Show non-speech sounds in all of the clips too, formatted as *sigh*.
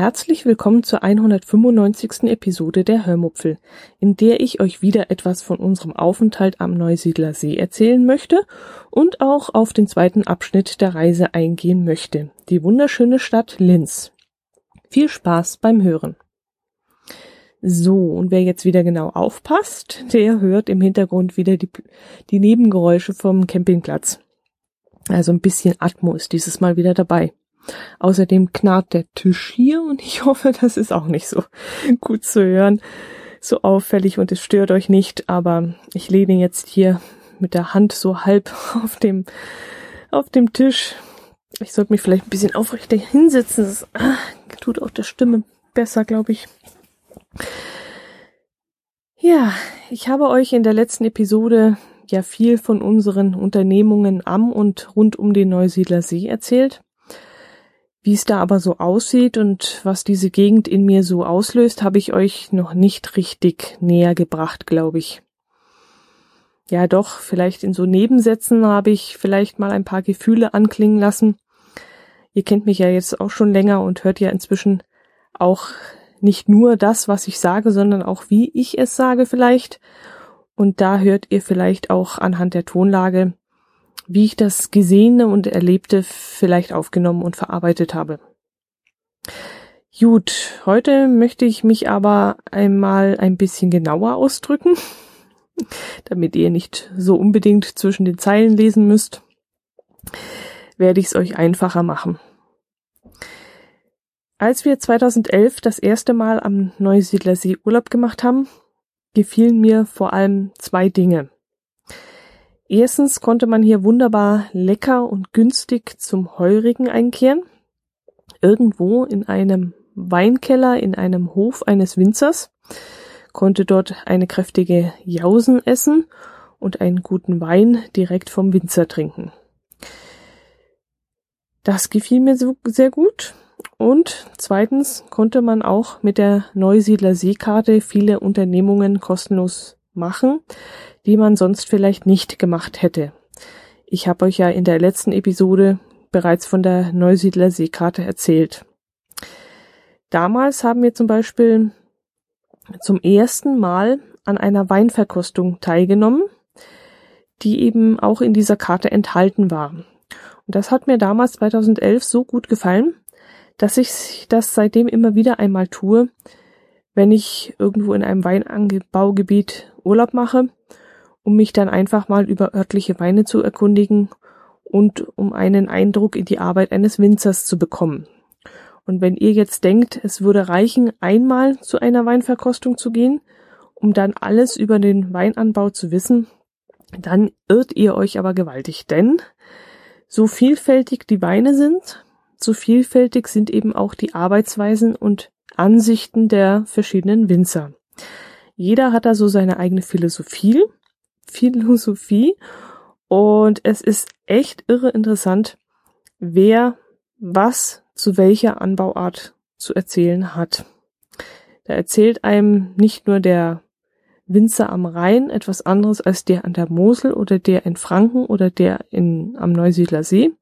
Herzlich willkommen zur 195. Episode der Hörmupfel, in der ich euch wieder etwas von unserem Aufenthalt am Neusiedler See erzählen möchte und auch auf den zweiten Abschnitt der Reise eingehen möchte, die wunderschöne Stadt Linz. Viel Spaß beim Hören. So, und wer jetzt wieder genau aufpasst, der hört im Hintergrund wieder die, die Nebengeräusche vom Campingplatz. Also ein bisschen Atmo ist dieses Mal wieder dabei. Außerdem knarrt der Tisch hier und ich hoffe, das ist auch nicht so gut zu hören, so auffällig und es stört euch nicht, aber ich lehne jetzt hier mit der Hand so halb auf dem, auf dem Tisch. Ich sollte mich vielleicht ein bisschen aufrechter hinsetzen. Das ah, tut auch der Stimme besser, glaube ich. Ja, ich habe euch in der letzten Episode ja viel von unseren Unternehmungen am und rund um den Neusiedler See erzählt. Wie es da aber so aussieht und was diese Gegend in mir so auslöst, habe ich euch noch nicht richtig näher gebracht, glaube ich. Ja, doch, vielleicht in so Nebensätzen habe ich vielleicht mal ein paar Gefühle anklingen lassen. Ihr kennt mich ja jetzt auch schon länger und hört ja inzwischen auch nicht nur das, was ich sage, sondern auch wie ich es sage vielleicht. Und da hört ihr vielleicht auch anhand der Tonlage, wie ich das Gesehene und Erlebte vielleicht aufgenommen und verarbeitet habe. Gut, heute möchte ich mich aber einmal ein bisschen genauer ausdrücken, *laughs* damit ihr nicht so unbedingt zwischen den Zeilen lesen müsst, werde ich es euch einfacher machen. Als wir 2011 das erste Mal am Neusiedler See Urlaub gemacht haben, gefielen mir vor allem zwei Dinge. Erstens konnte man hier wunderbar lecker und günstig zum Heurigen einkehren. Irgendwo in einem Weinkeller in einem Hof eines Winzers, konnte dort eine kräftige Jausen essen und einen guten Wein direkt vom Winzer trinken. Das gefiel mir so sehr gut. Und zweitens konnte man auch mit der Neusiedler Seekarte viele Unternehmungen kostenlos machen, die man sonst vielleicht nicht gemacht hätte. Ich habe euch ja in der letzten Episode bereits von der Neusiedler Seekarte erzählt. Damals haben wir zum Beispiel zum ersten Mal an einer Weinverkostung teilgenommen, die eben auch in dieser Karte enthalten war. Und das hat mir damals 2011 so gut gefallen, dass ich das seitdem immer wieder einmal tue, wenn ich irgendwo in einem Weinanbaugebiet Urlaub mache, um mich dann einfach mal über örtliche Weine zu erkundigen und um einen Eindruck in die Arbeit eines Winzers zu bekommen. Und wenn ihr jetzt denkt, es würde reichen, einmal zu einer Weinverkostung zu gehen, um dann alles über den Weinanbau zu wissen, dann irrt ihr euch aber gewaltig, denn so vielfältig die Weine sind, so vielfältig sind eben auch die Arbeitsweisen und Ansichten der verschiedenen Winzer. Jeder hat da so seine eigene Philosophie, Philosophie und es ist echt irre interessant, wer was zu welcher Anbauart zu erzählen hat. Da erzählt einem nicht nur der Winzer am Rhein etwas anderes als der an der Mosel oder der in Franken oder der in, am Neusiedler See,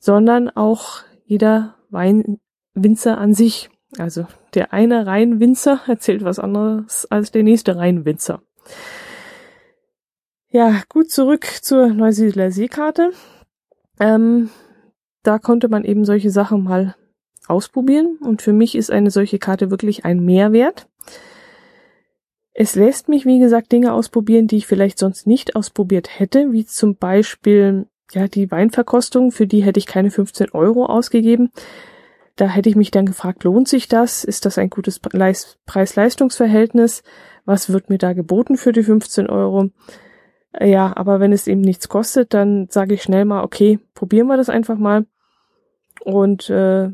sondern auch jeder Weinwinzer an sich. Also der eine Rheinwinzer erzählt was anderes als der nächste Rheinwinzer. Ja, gut zurück zur Neusiedler Seekarte. Ähm, da konnte man eben solche Sachen mal ausprobieren und für mich ist eine solche Karte wirklich ein Mehrwert. Es lässt mich, wie gesagt, Dinge ausprobieren, die ich vielleicht sonst nicht ausprobiert hätte, wie zum Beispiel ja die Weinverkostung, für die hätte ich keine 15 Euro ausgegeben. Da hätte ich mich dann gefragt, lohnt sich das? Ist das ein gutes Preis-Leistungs-Verhältnis? Was wird mir da geboten für die 15 Euro? Ja, aber wenn es eben nichts kostet, dann sage ich schnell mal, okay, probieren wir das einfach mal. Und äh,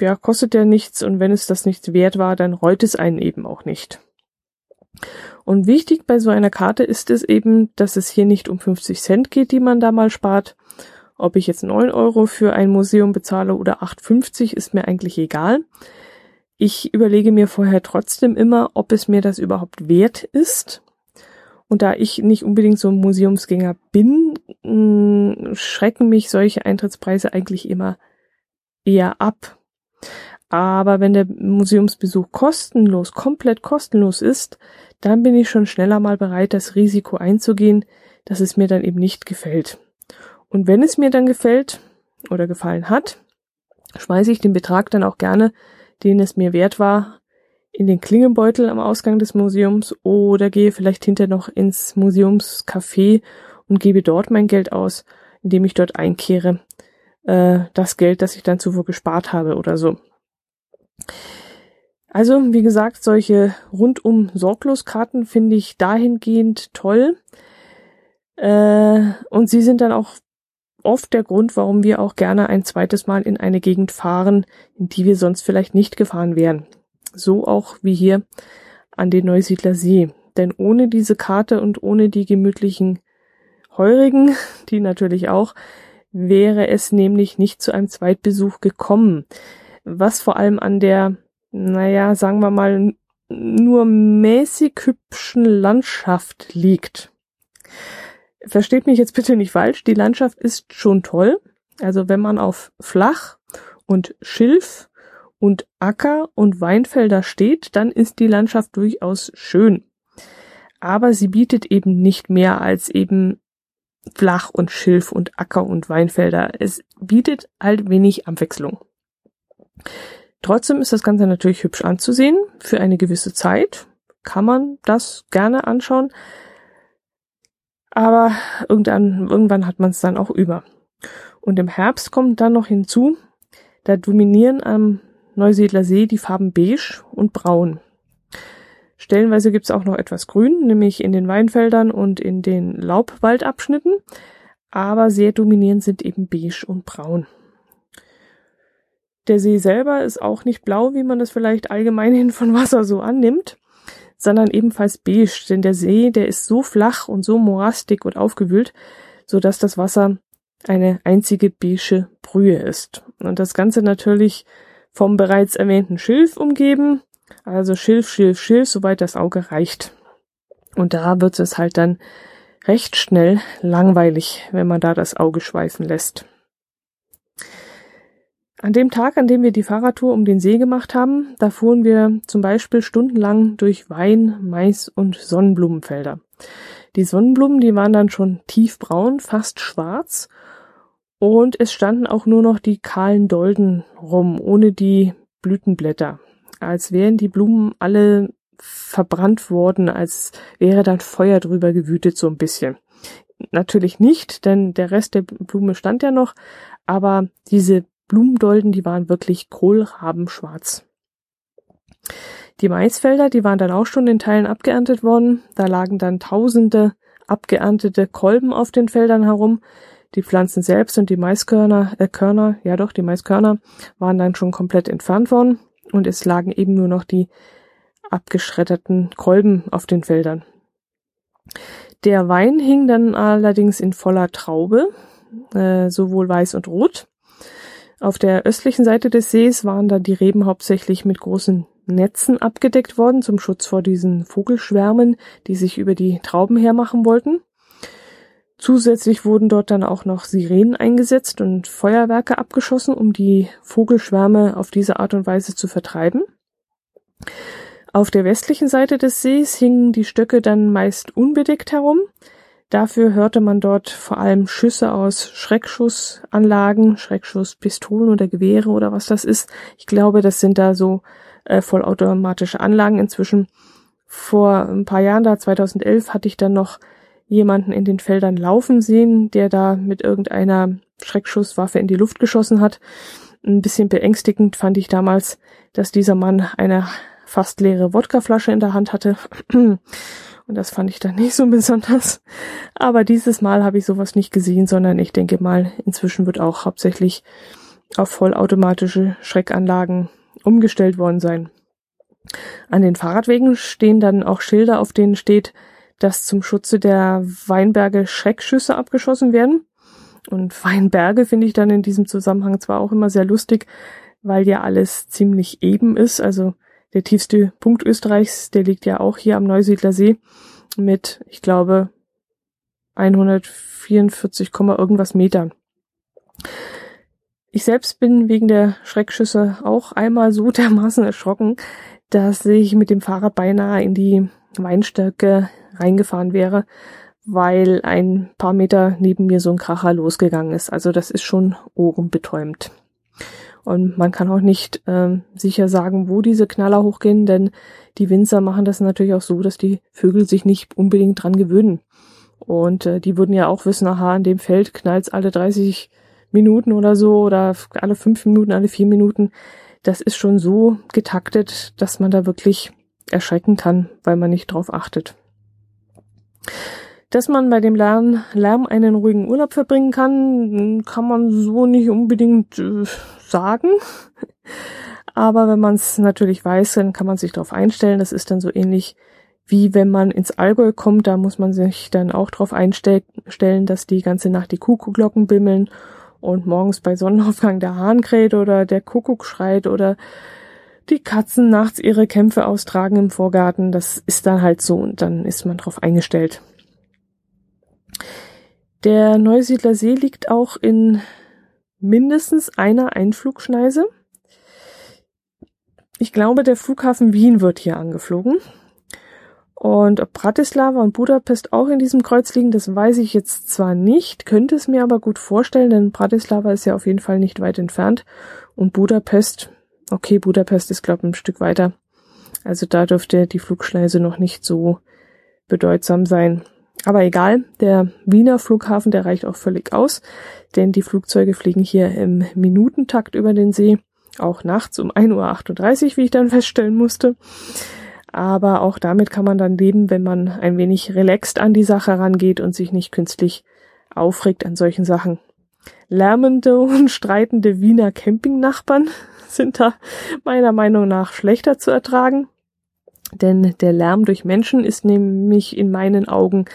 ja, kostet ja nichts und wenn es das nichts wert war, dann reut es einen eben auch nicht. Und wichtig bei so einer Karte ist es eben, dass es hier nicht um 50 Cent geht, die man da mal spart. Ob ich jetzt 9 Euro für ein Museum bezahle oder 8,50 ist mir eigentlich egal. Ich überlege mir vorher trotzdem immer, ob es mir das überhaupt wert ist. Und da ich nicht unbedingt so ein Museumsgänger bin, mm, schrecken mich solche Eintrittspreise eigentlich immer eher ab. Aber wenn der Museumsbesuch kostenlos, komplett kostenlos ist, dann bin ich schon schneller mal bereit, das Risiko einzugehen, dass es mir dann eben nicht gefällt. Und wenn es mir dann gefällt oder gefallen hat, schmeiße ich den Betrag dann auch gerne, den es mir wert war, in den Klingelbeutel am Ausgang des Museums oder gehe vielleicht hinter noch ins Museumscafé und gebe dort mein Geld aus, indem ich dort einkehre äh, das Geld, das ich dann zuvor gespart habe oder so. Also, wie gesagt, solche rundum sorglos Karten finde ich dahingehend toll. Äh, und sie sind dann auch oft der Grund, warum wir auch gerne ein zweites Mal in eine Gegend fahren, in die wir sonst vielleicht nicht gefahren wären. So auch wie hier an den Neusiedler See. Denn ohne diese Karte und ohne die gemütlichen Heurigen, *laughs* die natürlich auch, wäre es nämlich nicht zu einem Zweitbesuch gekommen. Was vor allem an der, naja, sagen wir mal, nur mäßig hübschen Landschaft liegt. Versteht mich jetzt bitte nicht falsch, die Landschaft ist schon toll. Also wenn man auf Flach und Schilf und Acker und Weinfelder steht, dann ist die Landschaft durchaus schön. Aber sie bietet eben nicht mehr als eben Flach und Schilf und Acker und Weinfelder. Es bietet halt wenig Abwechslung. Trotzdem ist das Ganze natürlich hübsch anzusehen. Für eine gewisse Zeit kann man das gerne anschauen. Aber irgendwann, irgendwann hat man es dann auch über. Und im Herbst kommt dann noch hinzu, da dominieren am Neusiedler See die Farben beige und braun. Stellenweise gibt es auch noch etwas Grün, nämlich in den Weinfeldern und in den Laubwaldabschnitten, aber sehr dominierend sind eben beige und braun. Der See selber ist auch nicht blau, wie man das vielleicht allgemeinhin *laughs* von Wasser so annimmt, sondern ebenfalls beige, denn der See, der ist so flach und so morastig und aufgewühlt, so dass das Wasser eine einzige beige Brühe ist. Und das Ganze natürlich vom bereits erwähnten Schilf umgeben, also Schilf, Schilf, Schilf, soweit das Auge reicht. Und da wird es halt dann recht schnell langweilig, wenn man da das Auge schweifen lässt. An dem Tag, an dem wir die Fahrradtour um den See gemacht haben, da fuhren wir zum Beispiel stundenlang durch Wein, Mais und Sonnenblumenfelder. Die Sonnenblumen, die waren dann schon tiefbraun, fast schwarz, und es standen auch nur noch die kahlen Dolden rum, ohne die Blütenblätter als wären die Blumen alle verbrannt worden, als wäre dann Feuer drüber gewütet so ein bisschen. Natürlich nicht, denn der Rest der Blume stand ja noch, aber diese Blumendolden, die waren wirklich kohlrabenschwarz. Die Maisfelder, die waren dann auch schon in Teilen abgeerntet worden. Da lagen dann tausende abgeerntete Kolben auf den Feldern herum. Die Pflanzen selbst und die Maiskörner, äh, Körner, ja doch, die Maiskörner waren dann schon komplett entfernt worden und es lagen eben nur noch die abgeschredderten Kolben auf den Feldern. Der Wein hing dann allerdings in voller Traube, äh, sowohl weiß und rot. Auf der östlichen Seite des Sees waren dann die Reben hauptsächlich mit großen Netzen abgedeckt worden zum Schutz vor diesen Vogelschwärmen, die sich über die Trauben hermachen wollten. Zusätzlich wurden dort dann auch noch Sirenen eingesetzt und Feuerwerke abgeschossen, um die Vogelschwärme auf diese Art und Weise zu vertreiben. Auf der westlichen Seite des Sees hingen die Stöcke dann meist unbedeckt herum. Dafür hörte man dort vor allem Schüsse aus Schreckschussanlagen, Schreckschusspistolen oder Gewehre oder was das ist. Ich glaube, das sind da so äh, vollautomatische Anlagen inzwischen. Vor ein paar Jahren, da 2011, hatte ich dann noch jemanden in den Feldern laufen sehen, der da mit irgendeiner Schreckschusswaffe in die Luft geschossen hat. Ein bisschen beängstigend fand ich damals, dass dieser Mann eine fast leere Wodkaflasche in der Hand hatte. *clears throat* Und das fand ich dann nicht so *laughs* besonders. Aber dieses Mal habe ich sowas nicht gesehen, sondern ich denke mal, inzwischen wird auch hauptsächlich auf vollautomatische Schreckanlagen umgestellt worden sein. An den Fahrradwegen stehen dann auch Schilder, auf denen steht, dass zum Schutze der Weinberge Schreckschüsse abgeschossen werden. Und Weinberge finde ich dann in diesem Zusammenhang zwar auch immer sehr lustig, weil ja alles ziemlich eben ist. Also der tiefste Punkt Österreichs, der liegt ja auch hier am Neusiedler See mit, ich glaube, 144, irgendwas Metern. Ich selbst bin wegen der Schreckschüsse auch einmal so *laughs* dermaßen erschrocken, dass ich mit dem Fahrrad beinahe in die Weinstärke reingefahren wäre, weil ein paar Meter neben mir so ein Kracher losgegangen ist. Also das ist schon ohrenbetäubend. Und man kann auch nicht ähm, sicher sagen, wo diese Knaller hochgehen, denn die Winzer machen das natürlich auch so, dass die Vögel sich nicht unbedingt dran gewöhnen. Und äh, die würden ja auch wissen, aha, in dem Feld knallt's alle 30 Minuten oder so oder alle fünf Minuten, alle vier Minuten. Das ist schon so getaktet, dass man da wirklich erschrecken kann, weil man nicht drauf achtet. Dass man bei dem Lärm, Lärm einen ruhigen Urlaub verbringen kann, kann man so nicht unbedingt äh, sagen. *laughs* Aber wenn man es natürlich weiß, dann kann man sich darauf einstellen. Das ist dann so ähnlich wie wenn man ins Allgäu kommt. Da muss man sich dann auch darauf einstellen, dass die ganze Nacht die Kuckuckglocken bimmeln und morgens bei Sonnenaufgang der Hahn kräht oder der Kuckuck schreit oder die Katzen nachts ihre Kämpfe austragen im Vorgarten. Das ist dann halt so und dann ist man darauf eingestellt. Der Neusiedler See liegt auch in mindestens einer Einflugschneise. Ich glaube, der Flughafen Wien wird hier angeflogen. Und ob Bratislava und Budapest auch in diesem Kreuz liegen, das weiß ich jetzt zwar nicht, könnte es mir aber gut vorstellen, denn Bratislava ist ja auf jeden Fall nicht weit entfernt. Und Budapest, okay, Budapest ist, glaube ich, ein Stück weiter. Also da dürfte die Flugschneise noch nicht so bedeutsam sein. Aber egal, der Wiener Flughafen, der reicht auch völlig aus, denn die Flugzeuge fliegen hier im Minutentakt über den See, auch nachts um 1.38 Uhr, wie ich dann feststellen musste. Aber auch damit kann man dann leben, wenn man ein wenig relaxed an die Sache rangeht und sich nicht künstlich aufregt an solchen Sachen. Lärmende und streitende Wiener Campingnachbarn *laughs* sind da meiner Meinung nach schlechter zu ertragen. Denn der Lärm durch Menschen ist nämlich in meinen Augen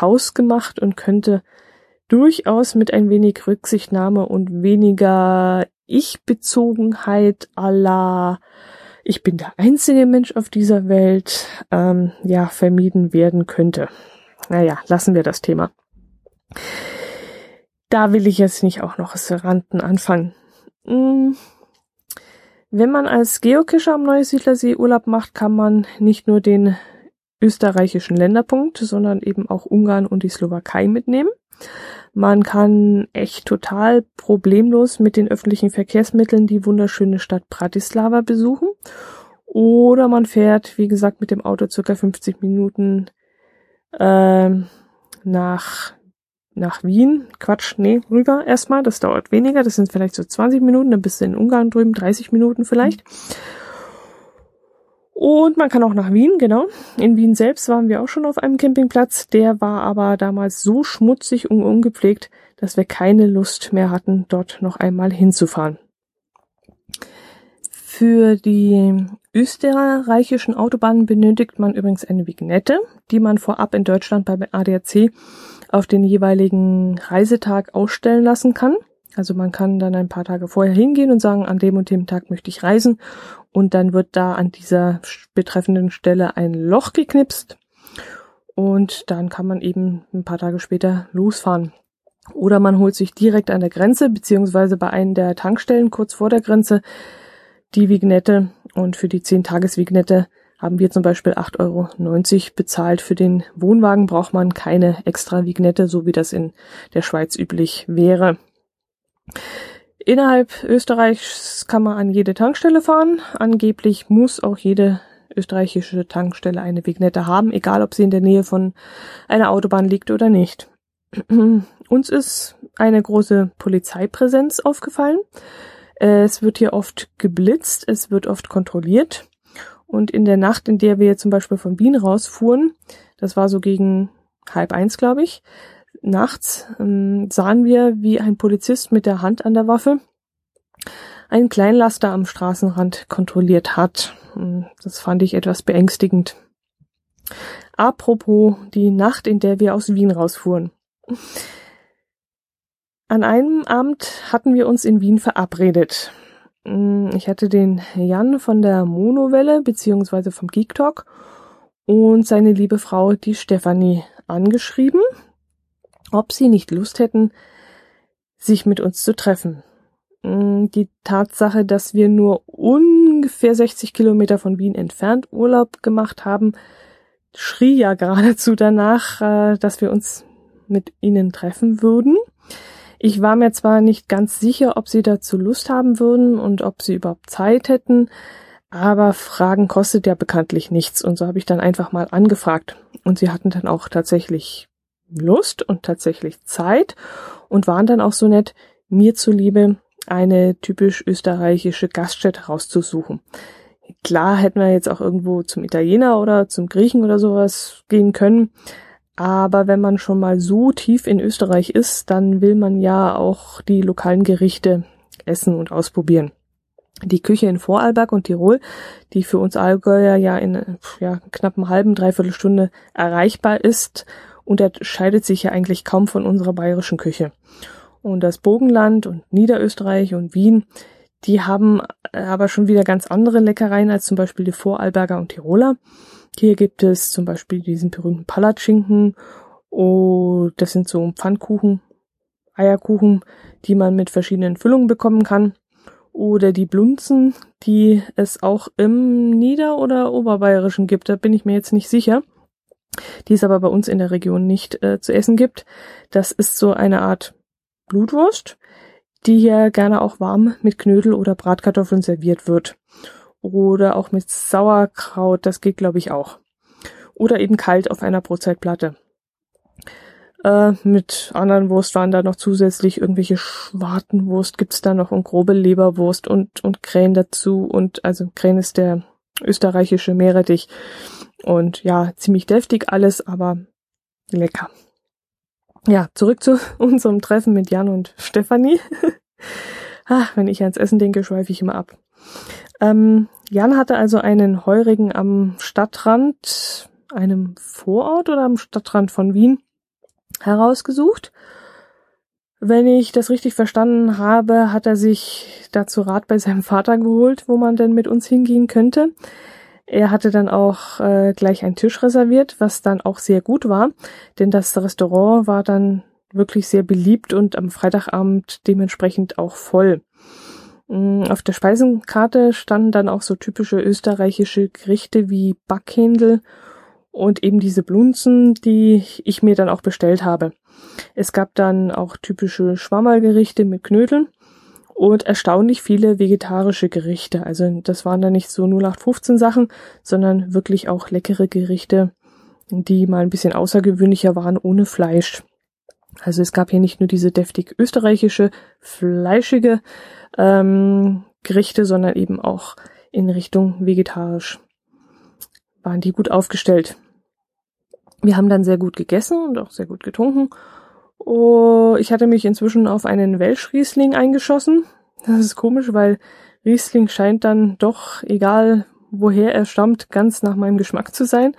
hausgemacht und könnte durchaus mit ein wenig Rücksichtnahme und weniger Ich-Bezogenheit aller ich bin der einzige Mensch auf dieser Welt, ähm, ja, vermieden werden könnte. Naja, lassen wir das Thema. Da will ich jetzt nicht auch noch Ranten anfangen. Hm, wenn man als Geocacher am Neusiedlersee Urlaub macht, kann man nicht nur den österreichischen Länderpunkt, sondern eben auch Ungarn und die Slowakei mitnehmen. Man kann echt total problemlos mit den öffentlichen Verkehrsmitteln die wunderschöne Stadt Bratislava besuchen. Oder man fährt, wie gesagt, mit dem Auto circa 50 Minuten äh, nach nach Wien, Quatsch, nee, rüber erstmal, das dauert weniger, das sind vielleicht so 20 Minuten, dann bist du in Ungarn drüben, 30 Minuten vielleicht. Und man kann auch nach Wien, genau. In Wien selbst waren wir auch schon auf einem Campingplatz, der war aber damals so schmutzig und ungepflegt, dass wir keine Lust mehr hatten, dort noch einmal hinzufahren. Für die österreichischen Autobahnen benötigt man übrigens eine Vignette, die man vorab in Deutschland beim ADAC auf den jeweiligen Reisetag ausstellen lassen kann. Also man kann dann ein paar Tage vorher hingehen und sagen, an dem und dem Tag möchte ich reisen. Und dann wird da an dieser betreffenden Stelle ein Loch geknipst. Und dann kann man eben ein paar Tage später losfahren. Oder man holt sich direkt an der Grenze, beziehungsweise bei einem der Tankstellen kurz vor der Grenze die Vignette. Und für die 10-Tages-Vignette haben wir zum Beispiel 8,90 Euro bezahlt. Für den Wohnwagen braucht man keine extra Vignette, so wie das in der Schweiz üblich wäre. Innerhalb Österreichs kann man an jede Tankstelle fahren. Angeblich muss auch jede österreichische Tankstelle eine Vignette haben, egal ob sie in der Nähe von einer Autobahn liegt oder nicht. *clears throat* Uns ist eine große Polizeipräsenz aufgefallen. Es wird hier oft geblitzt, es wird oft kontrolliert. Und in der Nacht, in der wir zum Beispiel von Wien rausfuhren, das war so gegen halb eins, glaube ich, nachts ähm, sahen wir, wie ein Polizist mit der Hand an der Waffe einen Kleinlaster am Straßenrand kontrolliert hat. Hm, das fand ich etwas beängstigend. Apropos die Nacht, in der wir aus Wien rausfuhren. An einem Abend hatten wir uns in Wien verabredet. Hm, ich hatte den Jan von der Monowelle beziehungsweise vom Geek Talk und seine liebe Frau, die Stefanie, angeschrieben, ob sie nicht Lust hätten, sich mit uns zu treffen. Hm, die Tatsache, dass wir nur ungefähr 60 Kilometer von Wien entfernt Urlaub gemacht haben, schrie ja geradezu danach, äh, dass wir uns mit ihnen treffen würden. Ich war mir zwar nicht ganz sicher, ob sie dazu Lust haben würden und ob sie überhaupt Zeit hätten, aber Fragen kostet ja bekanntlich nichts und so habe ich dann einfach mal angefragt und sie hatten dann auch tatsächlich Lust und tatsächlich Zeit und waren dann auch so nett, mir zuliebe eine typisch österreichische Gaststätte rauszusuchen. Klar hätten wir jetzt auch irgendwo zum Italiener oder zum Griechen oder sowas gehen können, aber wenn man schon mal so tief in Österreich ist, dann will man ja auch die lokalen Gerichte essen und ausprobieren. Die Küche in Vorarlberg und Tirol, die für uns Allgäuer ja in ja, knapp einem halben, dreiviertel Stunde erreichbar ist, unterscheidet sich ja eigentlich kaum von unserer bayerischen Küche. Und das Burgenland und Niederösterreich und Wien, die haben aber schon wieder ganz andere Leckereien als zum Beispiel die Vorarlberger und Tiroler. Hier gibt es zum Beispiel diesen berühmten Palatschinken. Oh, das sind so Pfannkuchen, Eierkuchen, die man mit verschiedenen Füllungen bekommen kann. Oder die Blunzen, die es auch im Nieder- oder Oberbayerischen gibt. Da bin ich mir jetzt nicht sicher. Die es aber bei uns in der Region nicht äh, zu essen gibt. Das ist so eine Art Blutwurst, die hier gerne auch warm mit Knödel oder Bratkartoffeln serviert wird. Oder auch mit Sauerkraut, das geht glaube ich auch. Oder eben kalt auf einer Brotzeitplatte. Äh, mit anderen Wurst waren da noch zusätzlich irgendwelche Schwartenwurst gibt's da noch und grobe Leberwurst und, und Krähen dazu. Und also Krähen ist der österreichische Meerrettich. Und ja, ziemlich deftig alles, aber lecker. Ja, zurück zu *laughs* unserem Treffen mit Jan und Stefanie. Ach, *laughs* wenn ich ans Essen denke, schweife ich immer ab. Ähm, Jan hatte also einen Heurigen am Stadtrand, einem Vorort oder am Stadtrand von Wien herausgesucht. Wenn ich das richtig verstanden habe, hat er sich dazu Rat bei seinem Vater geholt, wo man denn mit uns hingehen könnte. Er hatte dann auch äh, gleich einen Tisch reserviert, was dann auch sehr gut war, denn das Restaurant war dann wirklich sehr beliebt und am Freitagabend dementsprechend auch voll. Mm, auf der Speisenkarte standen dann auch so typische österreichische Gerichte wie Backhändel und eben diese Blunzen, die ich mir dann auch bestellt habe. Es gab dann auch typische Schwammergerichte mit Knödeln und erstaunlich viele vegetarische Gerichte. Also das waren dann nicht so 0815 Sachen, sondern wirklich auch leckere Gerichte, die mal ein bisschen außergewöhnlicher waren ohne Fleisch. Also es gab hier nicht nur diese deftig österreichische, fleischige ähm, Gerichte, sondern eben auch in Richtung vegetarisch waren die gut aufgestellt. Wir haben dann sehr gut gegessen und auch sehr gut getrunken. Oh, ich hatte mich inzwischen auf einen Welschriesling eingeschossen. Das ist komisch, weil Riesling scheint dann doch, egal woher er stammt, ganz nach meinem Geschmack zu sein.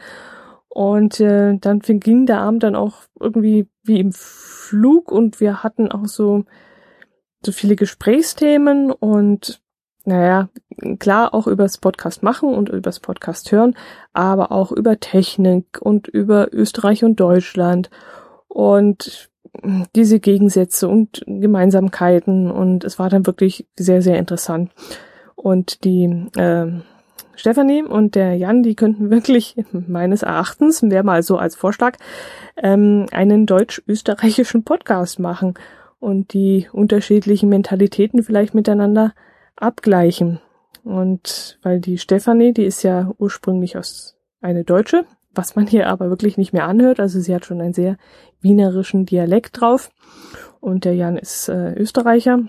Und äh, dann ging der Abend dann auch irgendwie wie im Flug und wir hatten auch so so viele Gesprächsthemen und naja, klar auch übers Podcast machen und übers Podcast hören, aber auch über Technik und über Österreich und Deutschland und diese Gegensätze und Gemeinsamkeiten und es war dann wirklich sehr, sehr interessant. Und die äh, Stefanie und der Jan, die könnten wirklich *laughs* meines Erachtens, wäre mal so als Vorschlag, ähm, einen deutsch-österreichischen Podcast machen und die unterschiedlichen Mentalitäten vielleicht miteinander abgleichen. Und weil die Stefanie, die ist ja ursprünglich aus eine Deutsche, was man hier aber wirklich nicht mehr anhört. Also sie hat schon einen sehr wienerischen Dialekt drauf. Und der Jan ist äh, Österreicher.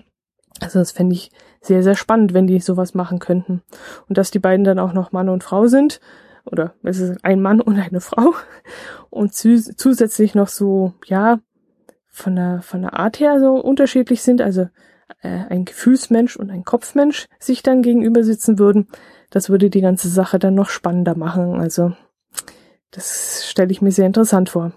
Also das fände ich sehr, sehr spannend, wenn die sowas machen könnten. Und dass die beiden dann auch noch Mann und Frau sind. Oder es ist ein Mann und eine Frau. Und zusätzlich noch so, ja, von der, von der Art her so unterschiedlich sind. Also äh, ein Gefühlsmensch und ein Kopfmensch sich dann gegenüber sitzen würden. Das würde die ganze Sache dann noch spannender machen. Also das stelle ich mir sehr interessant vor.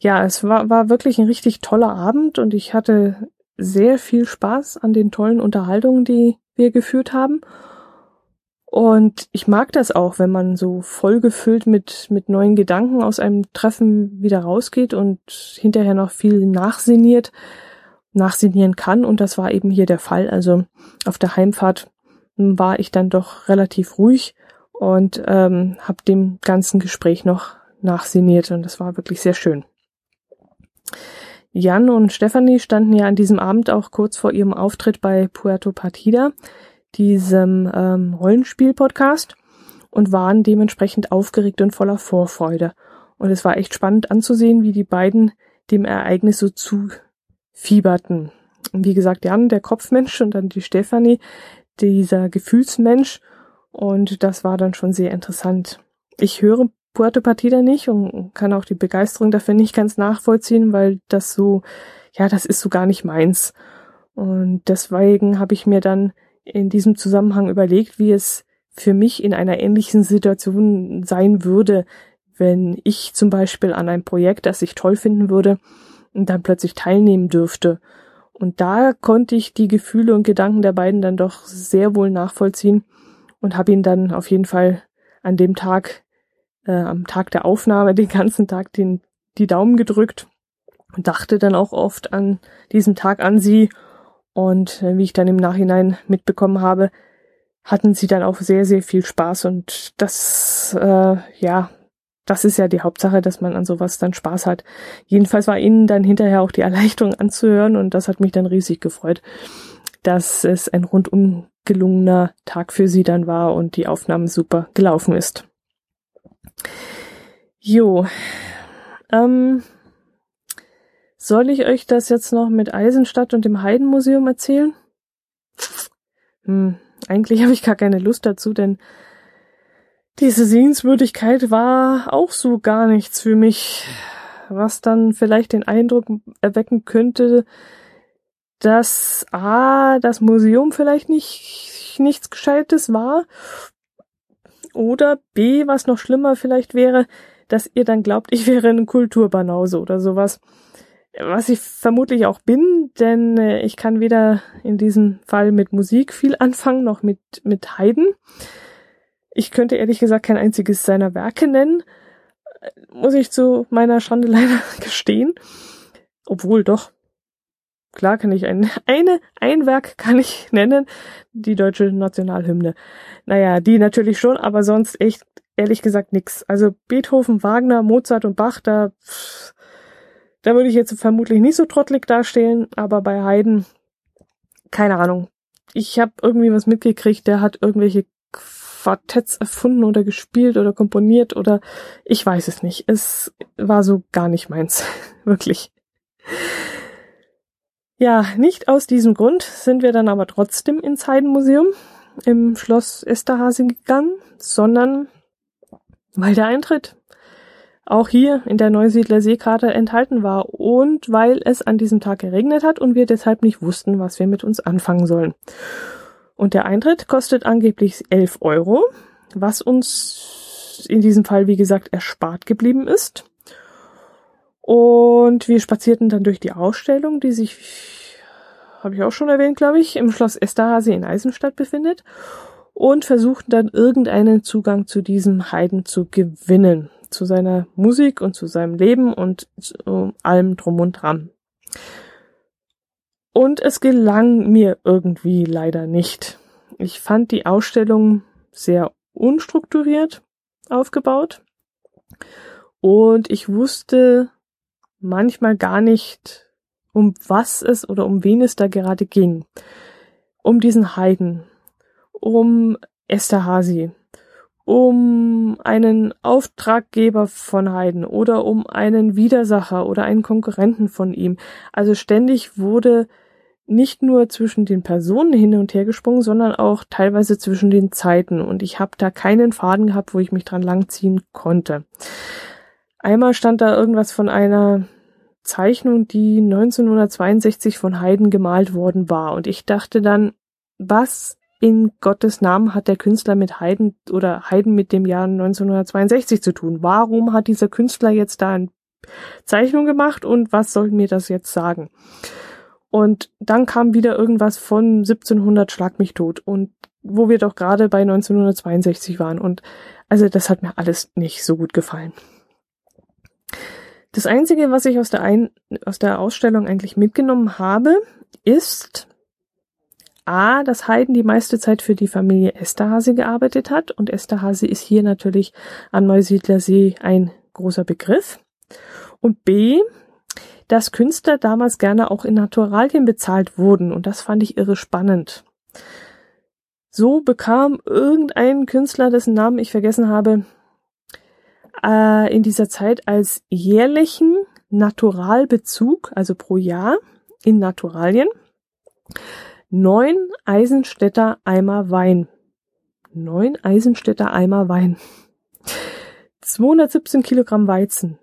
Ja, es war, war wirklich ein richtig toller Abend und ich hatte sehr viel Spaß an den tollen Unterhaltungen, die wir geführt haben. Und ich mag das auch, wenn man so vollgefüllt mit, mit neuen Gedanken aus einem Treffen wieder rausgeht und hinterher noch viel nachsiniert, nachsinieren kann. Und das war eben hier der Fall. Also auf der Heimfahrt war ich dann doch relativ ruhig und ähm, habe dem ganzen Gespräch noch nachsiniert und das war wirklich sehr schön. Jan und Stefanie standen ja an diesem Abend auch kurz vor ihrem Auftritt bei Puerto Partida, diesem ähm, Rollenspiel-Podcast, und waren dementsprechend aufgeregt und voller Vorfreude. Und es war echt spannend anzusehen, wie die beiden dem Ereignis so zufieberten. Wie gesagt, Jan, der Kopfmensch, und dann die Stefanie, dieser Gefühlsmensch. Und das war dann schon sehr interessant. Ich höre Puerto Partida nicht und kann auch die Begeisterung dafür nicht ganz nachvollziehen, weil das so, ja, das ist so gar nicht meins. Und deswegen habe ich mir dann in diesem Zusammenhang überlegt, wie es für mich in einer ähnlichen Situation sein würde, wenn ich zum Beispiel an einem Projekt, das ich toll finden würde, dann plötzlich teilnehmen dürfte. Und da konnte ich die Gefühle und Gedanken der beiden dann doch sehr wohl nachvollziehen und habe ihn dann auf jeden Fall an dem Tag, äh, am Tag der Aufnahme, *laughs* den ganzen Tag den, die Daumen gedrückt und dachte dann auch oft an diesem Tag an sie. Und äh, wie ich dann im Nachhinein mitbekommen habe, hatten sie dann auch sehr, sehr viel Spaß und das, äh, ja, das ist ja die Hauptsache, dass man an sowas dann Spaß hat. Jedenfalls war ihnen dann hinterher auch die Erleichterung anzuhören und das hat mich dann riesig gefreut, dass es ein rundum gelungener Tag für sie dann war und die Aufnahme super gelaufen ist. Jo, ähm, soll ich euch das jetzt noch mit Eisenstadt und dem Heidenmuseum erzählen? Hm, eigentlich *laughs* habe ich gar keine Lust dazu, denn diese Sehenswürdigkeit war auch so gar nichts für mich, was dann vielleicht den Eindruck erwecken könnte, dass A, das Museum vielleicht nicht nichts Gescheites war oder B, was noch schlimmer vielleicht wäre, dass ihr dann glaubt, *laughs* ich wäre eine Kulturbanause oder sowas. Was ich vermutlich auch bin, denn äh, ich kann weder in diesem Fall mit Musik viel anfangen, noch mit, mit Haydn. Ich könnte ehrlich gesagt kein einziges seiner Werke nennen, äh, muss ich zu meiner Schande *laughs* leider gestehen. Obwohl doch, Klar kann ich ein, *laughs* eine, ein Werk kann ich nennen, die deutsche Nationalhymne. Naja, die natürlich schon, aber sonst echt, ehrlich gesagt, nix. Also Beethoven, Wagner, Mozart und Bach, da, da würde ich jetzt vermutlich nicht so trottelig dastehen, aber bei Haydn, keine Ahnung. Ich habe irgendwie was mitgekriegt, der hat irgendwelche Quartetts erfunden oder gespielt oder komponiert oder ich weiß es nicht. Es war so gar nicht meins. *laughs* Wirklich. Ja, nicht aus diesem Grund sind wir dann aber trotzdem ins Heidenmuseum im Schloss Esterhazy gegangen, sondern weil der Eintritt auch hier in der Neusiedler Seekarte enthalten war und weil es an diesem Tag geregnet hat und wir deshalb nicht wussten, was wir mit uns anfangen sollen. Und der Eintritt kostet angeblich 11 Euro, was uns in diesem Fall, wie gesagt, erspart geblieben ist. Und wir spazierten dann durch die Ausstellung, die sich, habe ich auch schon erwähnt, glaube ich, im Schloss Esterhazy in Eisenstadt befindet und versuchten dann irgendeinen Zugang zu diesem Heiden zu gewinnen, zu seiner Musik und zu seinem Leben und zu allem drum und dran. Und es gelang mir irgendwie leider nicht. Ich fand die Ausstellung sehr unstrukturiert aufgebaut und ich wusste manchmal gar nicht, um was es oder um wen es da gerade ging. Um diesen Heiden, um Esther Hasi, um einen Auftraggeber von Heiden oder um einen Widersacher oder einen Konkurrenten von ihm. Also ständig wurde nicht nur zwischen den Personen hin und her gesprungen, sondern auch teilweise zwischen den Zeiten. Und ich habe da keinen Faden gehabt, wo ich mich dran langziehen konnte. Einmal stand da irgendwas von einer Zeichnung, die 1962 von Haydn gemalt worden war. Und ich dachte dann, was in Gottes Namen hat der Künstler mit Haydn oder Haydn mit dem Jahr 1962 zu tun? Warum hat dieser Künstler jetzt da eine Zeichnung gemacht und was soll mir das jetzt sagen? Und dann kam wieder irgendwas von 1700 Schlag mich tot und wo wir doch gerade bei 1962 waren und also das hat mir alles nicht so gut gefallen. Das einzige, was ich aus der, Ein aus der Ausstellung eigentlich mitgenommen habe, ist A, dass Haydn die meiste Zeit für die Familie Esterhazy gearbeitet hat und Esterhazy ist hier natürlich am Neusiedler See ein großer Begriff. Und B, dass Künstler damals gerne auch in Naturalien bezahlt wurden und das fand ich irre spannend. So bekam irgendein Künstler, dessen Namen ich vergessen habe, äh, in dieser Zeit als jährlichen Naturalbezug, also pro Jahr in Naturalien, neun Eisenstädter Eimer Wein. Neun Eisenstädter Eimer Wein. 217 Kilogramm Weizen,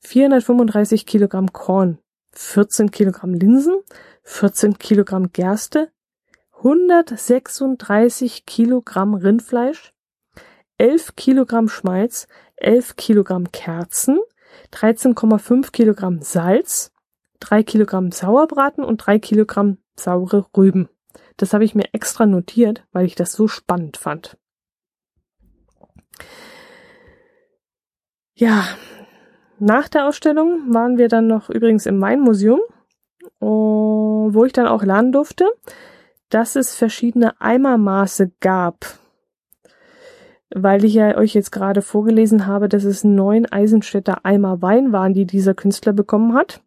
435 Kilogramm Korn, 14 Kilogramm Linsen, 14 Kilogramm Gerste, 136 Kilogramm Rindfleisch, 11 Kilogramm Schmalz, 11 Kilogramm Kerzen, 13,5 Kilogramm Salz, 3 Kilogramm Sauerbraten und 3 Kilogramm saure Rüben. Das habe ich mir extra notiert, weil ich das so spannend fand. Ja, nach der Ausstellung waren wir dann noch übrigens im Weinmuseum, wo ich dann auch lernen durfte, dass es verschiedene Eimermaße gab. Weil ich ja euch jetzt gerade vorgelesen habe, dass es neun Eisenstädter Eimer Wein waren, die dieser Künstler bekommen hat.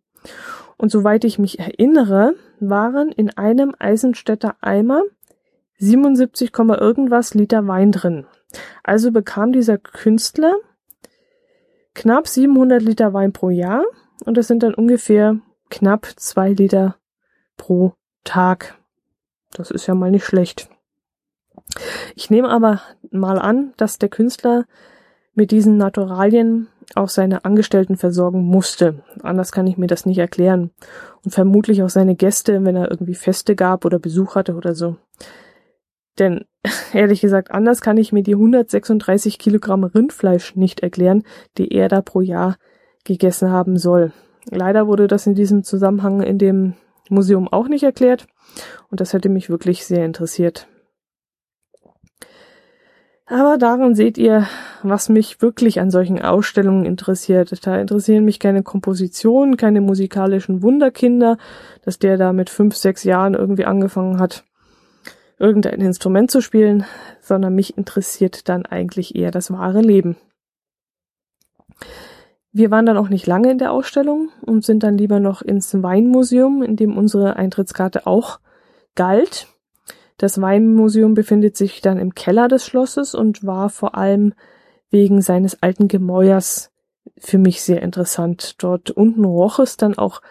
Und soweit ich mich erinnere, waren in einem Eisenstädter Eimer 77, irgendwas Liter Wein drin. Also bekam dieser Künstler knapp 700 Liter Wein pro Jahr und das sind dann ungefähr knapp zwei Liter pro Tag. Das ist ja mal nicht schlecht. Ich nehme aber mal an, dass der Künstler mit diesen Naturalien auch seine Angestellten versorgen musste. Anders kann ich mir das nicht erklären. Und vermutlich auch seine Gäste, wenn er irgendwie Feste gab oder Besuch hatte oder so. Denn *laughs* ehrlich gesagt, anders kann ich mir die 136 Kilogramm Rindfleisch nicht erklären, die er da pro Jahr gegessen haben soll. Leider wurde das in diesem Zusammenhang in dem Museum auch nicht erklärt und das hätte mich wirklich sehr interessiert. Aber daran seht ihr, was mich wirklich an solchen Ausstellungen interessiert. Da interessieren mich keine Kompositionen, keine musikalischen Wunderkinder, dass der da mit fünf, sechs Jahren irgendwie angefangen hat irgendein Instrument zu spielen, sondern mich interessiert dann eigentlich eher das wahre Leben. Wir waren dann auch nicht lange in der Ausstellung und sind dann lieber noch ins Weinmuseum, in dem unsere Eintrittskarte auch galt. Das Weinmuseum befindet sich dann im Keller des Schlosses und war vor allem wegen seines alten Gemäuers für mich sehr interessant. Dort unten roch es dann auch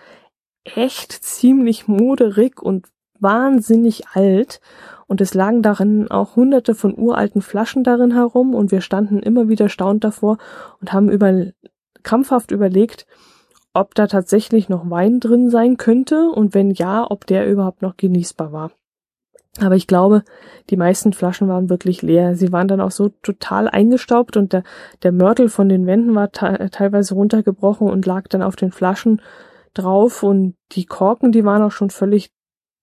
echt ziemlich moderig und wahnsinnig alt und es lagen darin auch hunderte von uralten Flaschen darin herum und wir standen immer wieder staunt davor und haben über, krampfhaft überlegt, ob da tatsächlich noch Wein drin sein könnte und wenn ja, ob der überhaupt noch genießbar war. Aber ich glaube, die meisten Flaschen waren wirklich leer. Sie waren dann auch so total eingestaubt und der, der Mörtel von den Wänden war teilweise runtergebrochen und lag dann auf den Flaschen drauf und die Korken, die waren auch schon völlig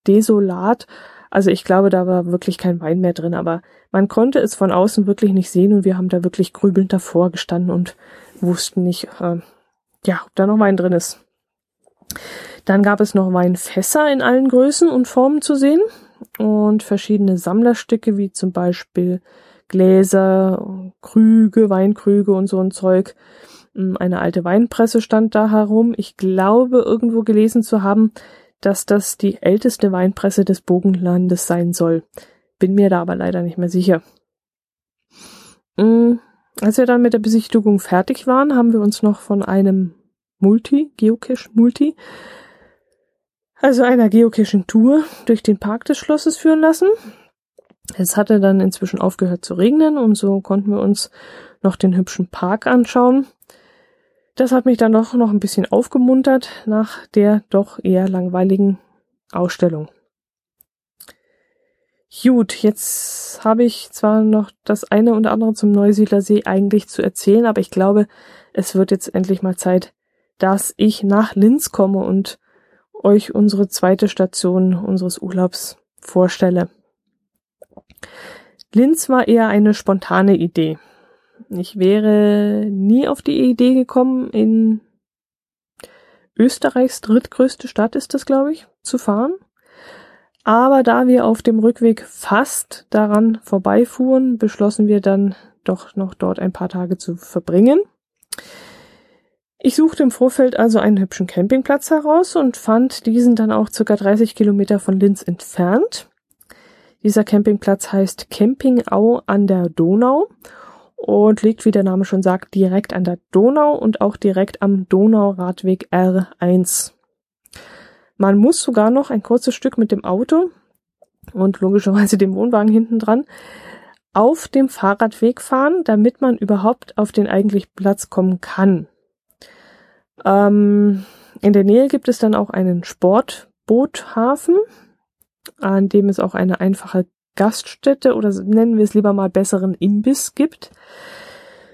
desolat. Also ich glaube, da war wirklich kein Wein mehr drin, aber man konnte es von außen wirklich nicht sehen und wir haben da wirklich grübelnd davor gestanden und wussten nicht, äh, ja, ob da noch Wein drin ist. Dann gab es noch Weinfässer in allen Größen und Formen zu sehen und verschiedene Sammlerstücke wie zum Beispiel Gläser, Krüge, Weinkrüge und so ein Zeug. Hm, eine alte Weinpresse stand da herum. Ich glaube, irgendwo gelesen zu haben, dass das die älteste Weinpresse des Bogenlandes sein soll. Bin mir da aber leider nicht mehr sicher. Mm, als wir dann mit der Besichtigung fertig waren, haben wir uns noch von einem Multi, Geocache Multi, also einer geocachen Tour durch den Park des Schlosses führen lassen. Es hatte dann inzwischen aufgehört zu regnen und so konnten wir uns noch den hübschen Park anschauen. Das hat mich dann doch noch ein bisschen aufgemuntert nach der doch eher langweiligen Ausstellung. Gut, jetzt habe ich zwar noch das eine und andere zum Neusiedler See eigentlich zu erzählen, aber ich glaube, es wird jetzt endlich mal Zeit, dass ich nach Linz komme und euch unsere zweite Station unseres Urlaubs vorstelle. Linz war eher eine spontane Idee. Ich wäre nie auf die Idee gekommen, in Österreichs drittgrößte Stadt ist das, glaube ich, zu fahren. Aber da wir auf dem Rückweg fast daran vorbeifuhren, beschlossen wir dann doch noch dort ein paar Tage zu verbringen. Ich suchte im Vorfeld also einen hübschen Campingplatz heraus und fand diesen dann auch circa 30 Kilometer von Linz entfernt. Dieser Campingplatz heißt Campingau an der Donau und liegt, wie der Name schon sagt, direkt an der Donau und auch direkt am Donauradweg R1. Man muss sogar noch ein kurzes Stück mit dem Auto und logischerweise dem Wohnwagen hinten dran auf dem Fahrradweg fahren, damit man überhaupt auf den eigentlichen Platz kommen kann. Ähm, in der Nähe gibt es dann auch einen Sportboothafen, an dem es auch eine einfache Gaststätte oder nennen wir es lieber mal besseren Imbiss gibt.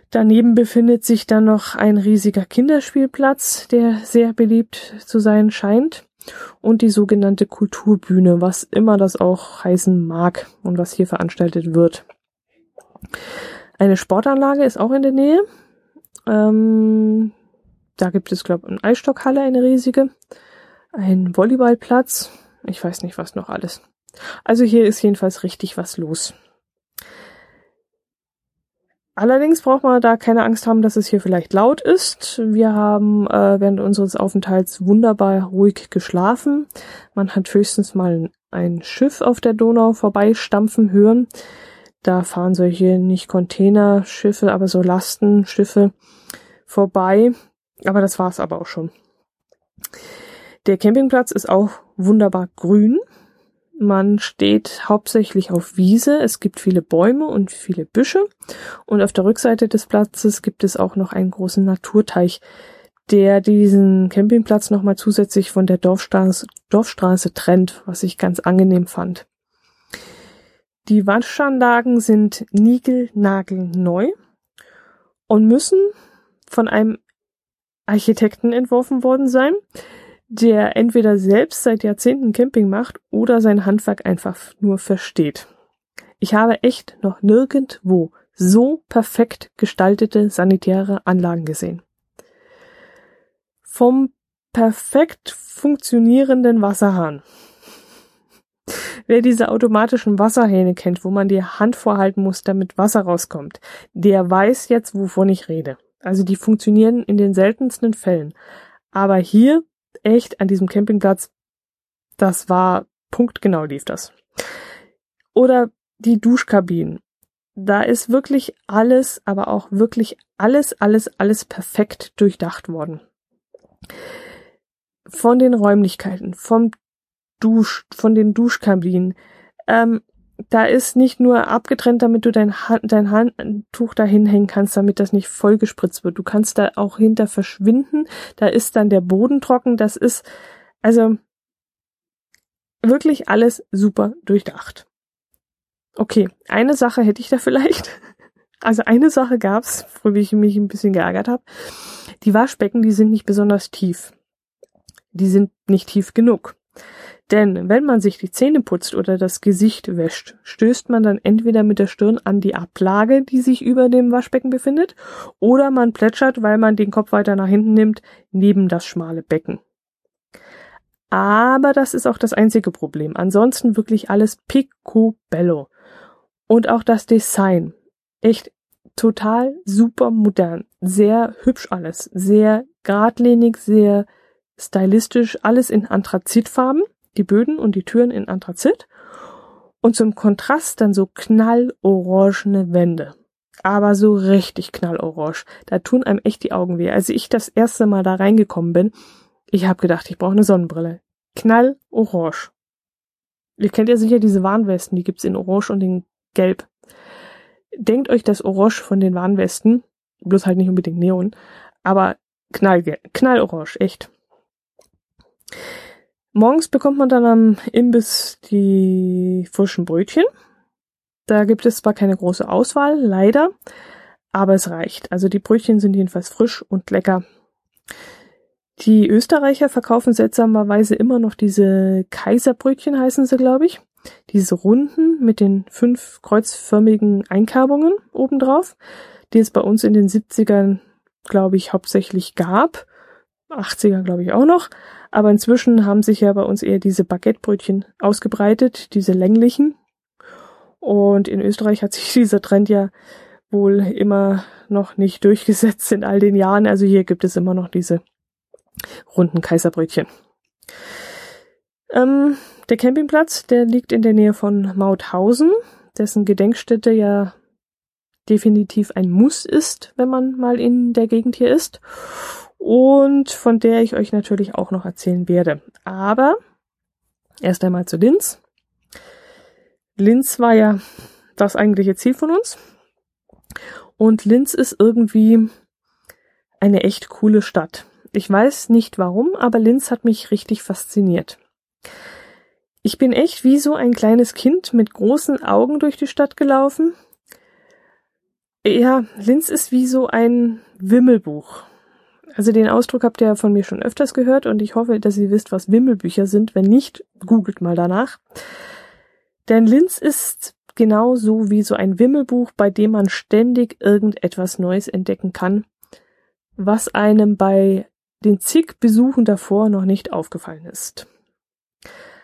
Daneben befindet sich dann noch ein riesiger Kinderspielplatz, der sehr beliebt zu sein scheint. Und die sogenannte Kulturbühne, was immer das auch heißen mag und was hier veranstaltet wird. Eine Sportanlage ist auch in der Nähe. Ähm, da gibt es, glaube ich, eine Eisstockhalle, eine riesige, ein Volleyballplatz, ich weiß nicht, was noch alles. Also hier ist jedenfalls richtig was los. Allerdings braucht man da keine Angst haben, dass es hier vielleicht laut ist. Wir haben äh, während unseres Aufenthalts wunderbar ruhig geschlafen. Man hat höchstens mal ein Schiff auf der Donau vorbeistampfen hören. Da fahren solche nicht Containerschiffe, aber so Lastenschiffe vorbei. Aber das war's aber auch schon. Der Campingplatz ist auch wunderbar grün. Man steht hauptsächlich auf Wiese. Es gibt viele Bäume und viele Büsche. Und auf der Rückseite des Platzes gibt es auch noch einen großen Naturteich, der diesen Campingplatz nochmal zusätzlich von der Dorfstraße, Dorfstraße trennt, was ich ganz angenehm fand. Die Waschanlagen sind niegelnagelneu und müssen von einem Architekten entworfen worden sein, der entweder selbst seit Jahrzehnten Camping macht oder sein Handwerk einfach nur versteht. Ich habe echt noch nirgendwo so perfekt gestaltete sanitäre Anlagen gesehen. Vom perfekt funktionierenden Wasserhahn. Wer diese automatischen Wasserhähne kennt, wo man die Hand vorhalten muss, damit Wasser rauskommt, der weiß jetzt, wovon ich rede. Also die funktionieren in den seltensten Fällen. Aber hier, echt, an diesem Campingplatz, das war punktgenau lief das. Oder die Duschkabinen. Da ist wirklich alles, aber auch wirklich alles, alles, alles perfekt durchdacht worden. Von den Räumlichkeiten, vom Dusch, von den Duschkabinen, ähm, da ist nicht nur abgetrennt, damit du dein, Hand, dein Handtuch da hinhängen kannst, damit das nicht vollgespritzt wird. Du kannst da auch hinter verschwinden. Da ist dann der Boden trocken. Das ist, also, wirklich alles super durchdacht. Okay, eine Sache hätte ich da vielleicht. *laughs* Also eine Sache gab's, worüber ich mich ein bisschen geärgert habe. Die Waschbecken, die sind nicht besonders tief. Die sind nicht tief genug. Denn wenn man sich die Zähne putzt oder das Gesicht wäscht, stößt man dann entweder mit der Stirn an die Ablage, die sich über dem Waschbecken befindet, oder man plätschert, weil man den Kopf weiter nach hinten nimmt, neben das schmale Becken. Aber das ist auch das einzige Problem. Ansonsten wirklich alles picobello. Und auch das Design. Echt total super modern. Sehr hübsch alles. Sehr geradlinig, sehr stylistisch. Alles in Anthrazitfarben die Böden und die Türen in Anthrazit und zum Kontrast dann so knallorangene Wände. Aber so richtig knallorange. Da tun einem echt die Augen weh. Als ich das erste Mal da reingekommen bin, ich habe gedacht, ich brauche eine Sonnenbrille. Knallorange. Ihr kennt ja sicher diese Warnwesten, die gibt's in Orange und in Gelb. Denkt euch das Orange von den Warnwesten, bloß halt nicht unbedingt Neon, aber knall, knallorange, echt. Morgens bekommt man dann am Imbiss die frischen Brötchen. Da gibt es zwar keine große Auswahl, leider, aber es reicht. Also die Brötchen sind jedenfalls frisch und lecker. Die Österreicher verkaufen seltsamerweise immer noch diese Kaiserbrötchen, heißen sie, glaube ich. Diese runden mit den fünf kreuzförmigen Einkerbungen obendrauf, die es bei uns in den 70ern, glaube ich, hauptsächlich gab. 80er, glaube ich, auch noch. Aber inzwischen haben sich ja bei uns eher diese Baguettebrötchen ausgebreitet, diese länglichen. Und in Österreich hat sich *laughs* dieser Trend ja wohl immer noch nicht durchgesetzt in all den Jahren. Also hier gibt es immer noch diese runden Kaiserbrötchen. Ähm, der Campingplatz, der liegt in der Nähe von Mauthausen, dessen Gedenkstätte ja definitiv ein Muss ist, wenn man mal in der Gegend hier ist. Und von der ich euch natürlich auch noch erzählen werde. Aber erst einmal zu Linz. Linz war ja das eigentliche Ziel von uns. Und Linz ist irgendwie eine echt coole Stadt. Ich weiß nicht warum, aber Linz hat mich richtig fasziniert. Ich bin echt wie so ein kleines Kind mit großen Augen durch die Stadt gelaufen. Ja, Linz ist wie so ein Wimmelbuch. Also den Ausdruck habt ihr ja von mir schon öfters gehört und ich hoffe, dass ihr wisst, was Wimmelbücher sind. Wenn nicht, googelt mal danach. Denn Linz ist genauso wie so ein Wimmelbuch, bei dem man ständig irgendetwas Neues entdecken kann, was einem bei den zig Besuchen davor noch nicht aufgefallen ist.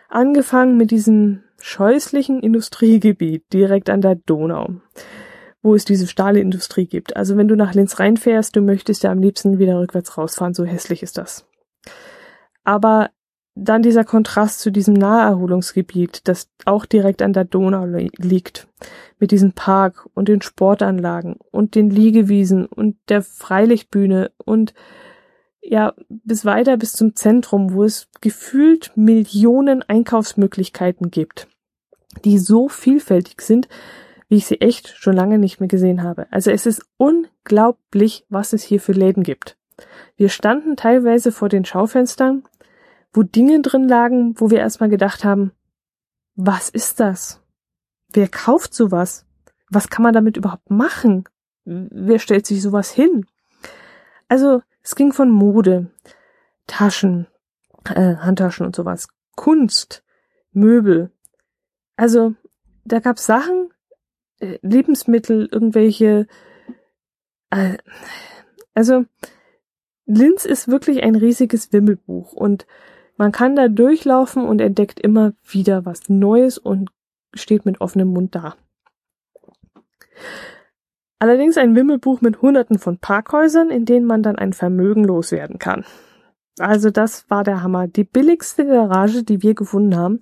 Angefangen mit diesem scheußlichen Industriegebiet direkt an der Donau, wo es diese Stahlindustrie gibt. Also wenn du nach Linz reinfährst, du möchtest ja am liebsten wieder rückwärts rausfahren, so hässlich ist das. Aber dann dieser Kontrast zu diesem Naherholungsgebiet, das auch direkt an der Donau liegt, mit diesem Park und den Sportanlagen und den Liegewiesen und der Freilichtbühne und ja, bis weiter bis zum Zentrum, wo es gefühlt Millionen Einkaufsmöglichkeiten gibt, die so vielfältig sind, wie ich sie echt schon lange nicht mehr gesehen habe. Also es ist unglaublich, was es hier für Läden gibt. Wir standen teilweise vor den Schaufenstern, wo Dinge drin lagen, wo wir erstmal gedacht haben, was ist das? Wer kauft sowas? Was kann man damit überhaupt machen? Wer stellt sich sowas hin? Also es ging von Mode, Taschen, äh, Handtaschen und sowas, Kunst, Möbel. Also da gab's Sachen, Lebensmittel, irgendwelche. Äh, also Linz ist wirklich ein riesiges Wimmelbuch und man kann da durchlaufen und entdeckt immer wieder was Neues und steht mit offenem Mund da. Allerdings ein Wimmelbuch mit hunderten von Parkhäusern, in denen man dann ein Vermögen loswerden kann. Also das war der Hammer. Die billigste Garage, die wir gefunden haben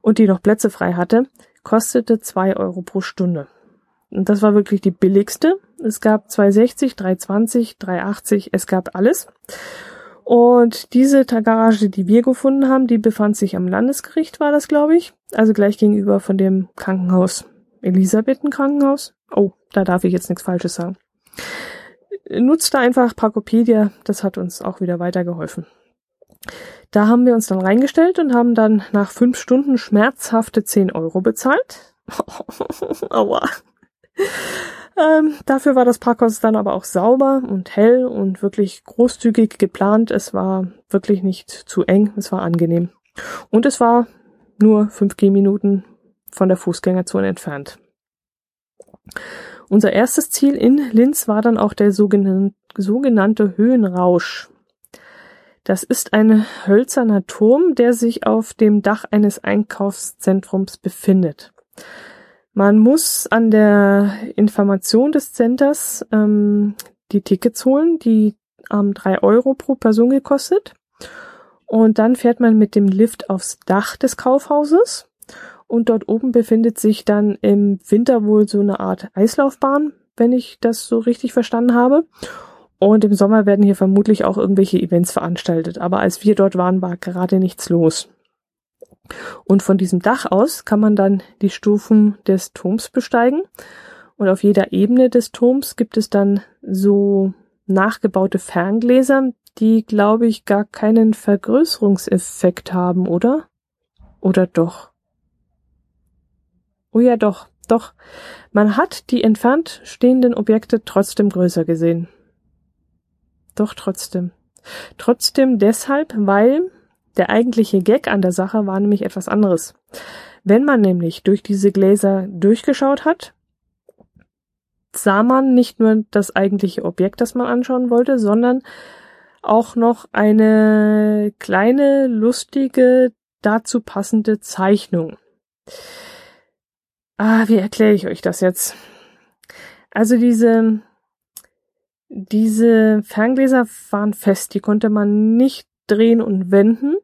und die noch Plätze frei hatte, kostete zwei Euro pro Stunde. Und das war wirklich die billigste. Es gab 260, 320, 380, es gab alles. Und diese Garage, die wir gefunden haben, die befand sich am Landesgericht, war das, glaube ich. Also gleich gegenüber von dem Krankenhaus. Elisabethen-Krankenhaus. Oh, da darf ich jetzt nichts Falsches sagen. Nutzt da einfach Parkopedia, das hat uns auch wieder weitergeholfen. Da haben wir uns dann reingestellt und haben dann nach fünf Stunden schmerzhafte 10 Euro bezahlt. *laughs* Aua. Ähm, dafür war das Parkhaus dann aber auch sauber und hell und wirklich großzügig geplant. Es war wirklich nicht zu eng, es war angenehm. Und es war nur 5 Gehminuten von der Fußgängerzone entfernt. Unser erstes Ziel in Linz war dann auch der sogenannte Höhenrausch. Das ist ein hölzerner Turm, der sich auf dem Dach eines Einkaufszentrums befindet. Man muss an der Information des Centers ähm, die Tickets holen, die ähm, drei Euro pro Person gekostet. Und dann fährt man mit dem Lift aufs Dach des Kaufhauses und dort oben befindet sich dann im Winter wohl so eine Art Eislaufbahn, wenn ich das so richtig verstanden habe. Und im Sommer werden hier vermutlich auch irgendwelche Events veranstaltet. Aber als wir dort waren, war gerade nichts los. Und von diesem Dach aus kann man dann die Stufen des Turms besteigen. Und auf jeder Ebene des Turms gibt es dann so nachgebaute Ferngläser, die, glaube ich, gar keinen Vergrößerungseffekt haben, oder? Oder doch? Oh ja, doch, doch. Man hat die entfernt stehenden Objekte trotzdem größer gesehen. Doch trotzdem. Trotzdem deshalb, weil der eigentliche Gag an der Sache war nämlich etwas anderes. Wenn man nämlich durch diese Gläser durchgeschaut hat, sah man nicht nur das eigentliche Objekt, das man anschauen wollte, sondern auch noch eine kleine, lustige, dazu passende Zeichnung. Ah, wie erkläre ich euch das jetzt? Also diese, diese Ferngläser waren fest, die konnte man nicht drehen und wenden.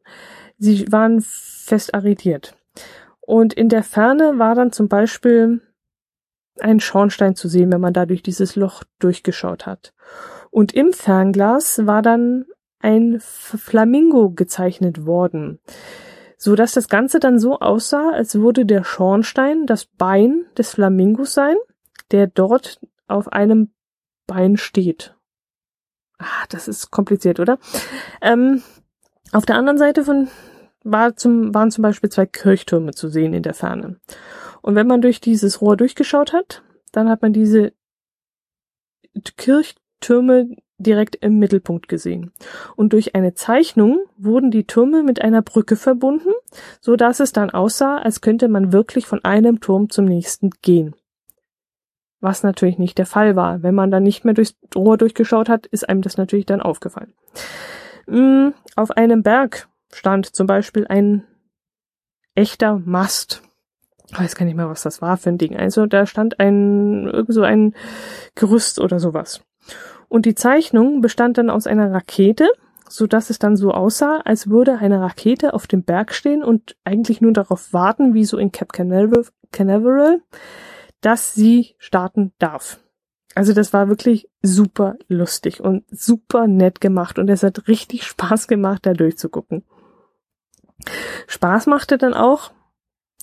Sie waren fest arretiert. Und in der Ferne war dann zum Beispiel ein Schornstein zu sehen, wenn man da durch dieses Loch durchgeschaut hat. Und im Fernglas war dann ein Flamingo gezeichnet worden, so dass das Ganze dann so aussah, als würde der Schornstein das Bein des Flamingos sein, der dort auf einem Bein steht. Ah, das ist kompliziert, oder? Ähm, auf der anderen Seite von war zum, waren zum Beispiel zwei Kirchtürme zu sehen in der Ferne. Und wenn man durch dieses Rohr durchgeschaut hat, dann hat man diese Kirchtürme direkt im Mittelpunkt gesehen. Und durch eine Zeichnung wurden die Türme mit einer Brücke verbunden, so dass es dann aussah, als könnte man wirklich von einem Turm zum nächsten gehen. Was natürlich nicht der Fall war. Wenn man dann nicht mehr durchs Rohr durchgeschaut hat, ist einem das natürlich dann aufgefallen. Mm, auf einem Berg stand zum Beispiel ein echter Mast. Ich weiß gar nicht mehr, was das war für ein Ding. Also da stand ein, irgend so ein Gerüst oder sowas. Und die Zeichnung bestand dann aus einer Rakete, so dass es dann so aussah, als würde eine Rakete auf dem Berg stehen und eigentlich nur darauf warten, wie so in Cap Canaveral, dass sie starten darf. Also das war wirklich super lustig und super nett gemacht und es hat richtig *laughs* Spaß gemacht, da durchzugucken. Spaß machte dann auch,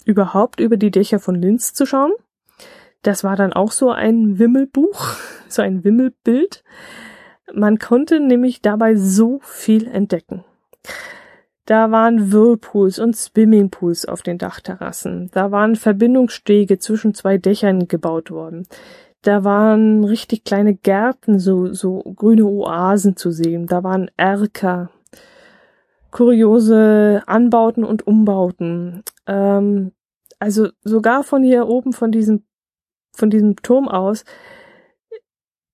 überhaupt über die Dächer von Linz zu schauen. Das war dann auch so ein Wimmelbuch, *laughs* so ein Wimmelbild. Man konnte nämlich dabei so viel entdecken. Da waren Whirlpools und Swimmingpools auf den Dachterrassen. Da waren Verbindungsstege zwischen zwei Dächern gebaut worden. Da waren richtig kleine Gärten, so, so grüne Oasen zu sehen. Da waren Erker, kuriose Anbauten und Umbauten. Ähm, also sogar von hier oben, von diesem, von diesem Turm aus,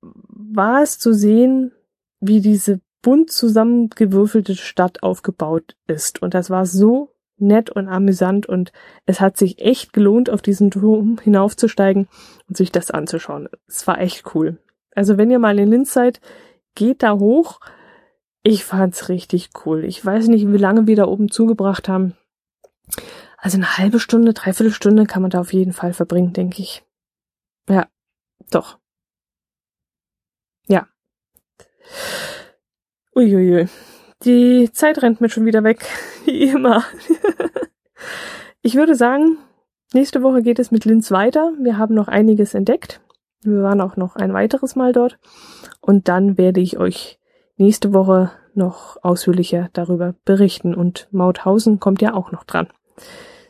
war es zu sehen, wie diese bunt zusammengewürfelte Stadt aufgebaut ist. Und das war so nett und amüsant und es hat sich echt gelohnt, auf diesen Turm hinaufzusteigen und sich das anzuschauen. Es war echt cool. Also wenn ihr mal in Linz seid, geht da hoch. Ich fand's richtig cool. Ich weiß nicht, wie lange wir da oben zugebracht haben. Also eine halbe Stunde, dreiviertel Stunde kann man da auf jeden Fall verbringen, denke ich. Ja, doch. Ja. Uiuiui. Die Zeit rennt mir schon wieder weg, *laughs* wie immer. *laughs* ich würde sagen, nächste Woche geht es mit Linz weiter. Wir haben noch einiges entdeckt. Wir waren auch noch ein weiteres Mal dort. Und dann werde ich euch nächste Woche noch ausführlicher darüber berichten. Und Mauthausen kommt ja auch noch dran.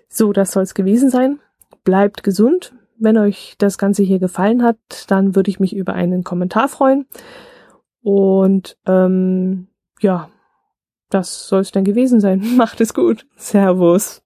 So, das soll es gewesen sein. Bleibt gesund. Wenn euch das Ganze hier gefallen hat, dann würde ich mich über einen Kommentar freuen. Und ähm, ja, das soll es dann gewesen sein. *laughs* Macht es gut. Servus.